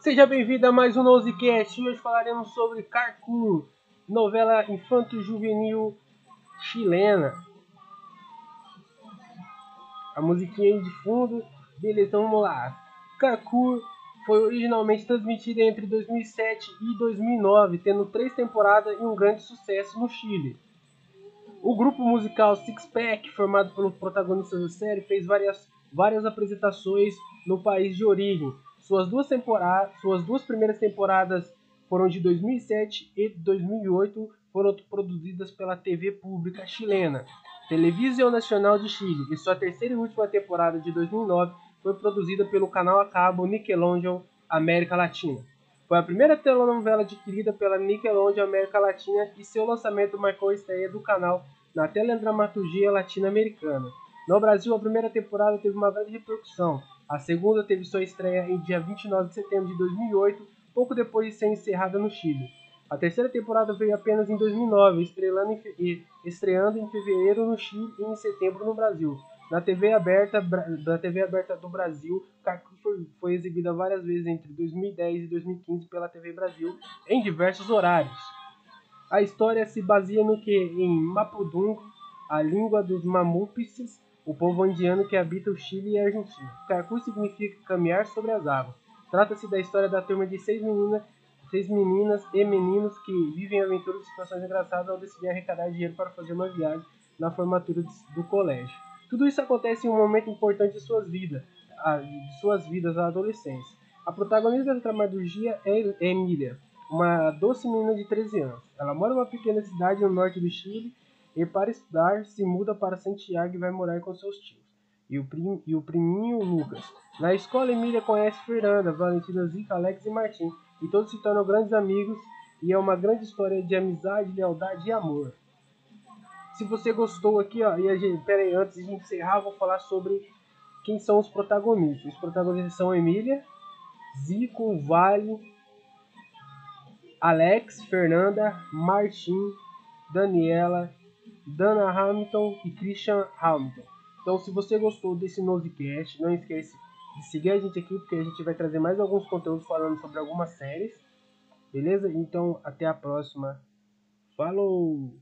Seja bem-vindo a mais um Nosecast. Hoje falaremos sobre Carcool, novela infanto-juvenil chilena. A musiquinha aí de fundo. Beleza, então vamos lá. Carcool foi originalmente transmitida entre 2007 e 2009, tendo três temporadas e um grande sucesso no Chile. O grupo musical Six Pack, formado pelos protagonistas da série, fez várias, várias apresentações no país de origem. Suas duas, suas duas primeiras temporadas foram de 2007 e 2008, foram produzidas pela TV pública chilena, Televisão Nacional de Chile, e sua terceira e última temporada de 2009 foi produzida pelo canal a cabo Nickelodeon América Latina. Foi a primeira telenovela adquirida pela Nickelodeon América Latina e seu lançamento marcou a estreia do canal na teledramaturgia latino-americana. No Brasil, a primeira temporada teve uma grande repercussão. A segunda teve sua estreia em dia 29 de setembro de 2008, pouco depois de ser encerrada no Chile. A terceira temporada veio apenas em 2009, em estreando em fevereiro no Chile e em setembro no Brasil. Na TV aberta da TV aberta do Brasil, Cacu foi, exibida várias vezes entre 2010 e 2015 pela TV Brasil em diversos horários. A história se baseia no que em Mapudungun, a língua dos mamupes, o povo indiano que habita o Chile e a Argentina. Cacu significa caminhar sobre as águas. Trata-se da história da turma de seis meninas, seis meninas e meninos que vivem aventuras e situações engraçadas ao decidir arrecadar dinheiro para fazer uma viagem na formatura do colégio. Tudo isso acontece em um momento importante de suas vidas, de suas vidas à adolescência. A protagonista da dramaturgia é Emília, uma doce menina de 13 anos. Ela mora em uma pequena cidade no norte do Chile e para estudar se muda para Santiago e vai morar com seus tios e o, prim, e o priminho Lucas. Na escola, Emília conhece Fernanda, Valentina, Zica, Alex e Martim, e todos se tornam grandes amigos e é uma grande história de amizade, lealdade e amor. Se você gostou aqui, ó, e a gente, pera aí, antes de encerrar, vou falar sobre quem são os protagonistas. Os protagonistas são Emília, Zico, Vale, Alex, Fernanda, Martim, Daniela, Dana Hamilton e Christian Hamilton. Então, se você gostou desse Nosecast, não esqueça de seguir a gente aqui, porque a gente vai trazer mais alguns conteúdos falando sobre algumas séries. Beleza? Então, até a próxima. Falou!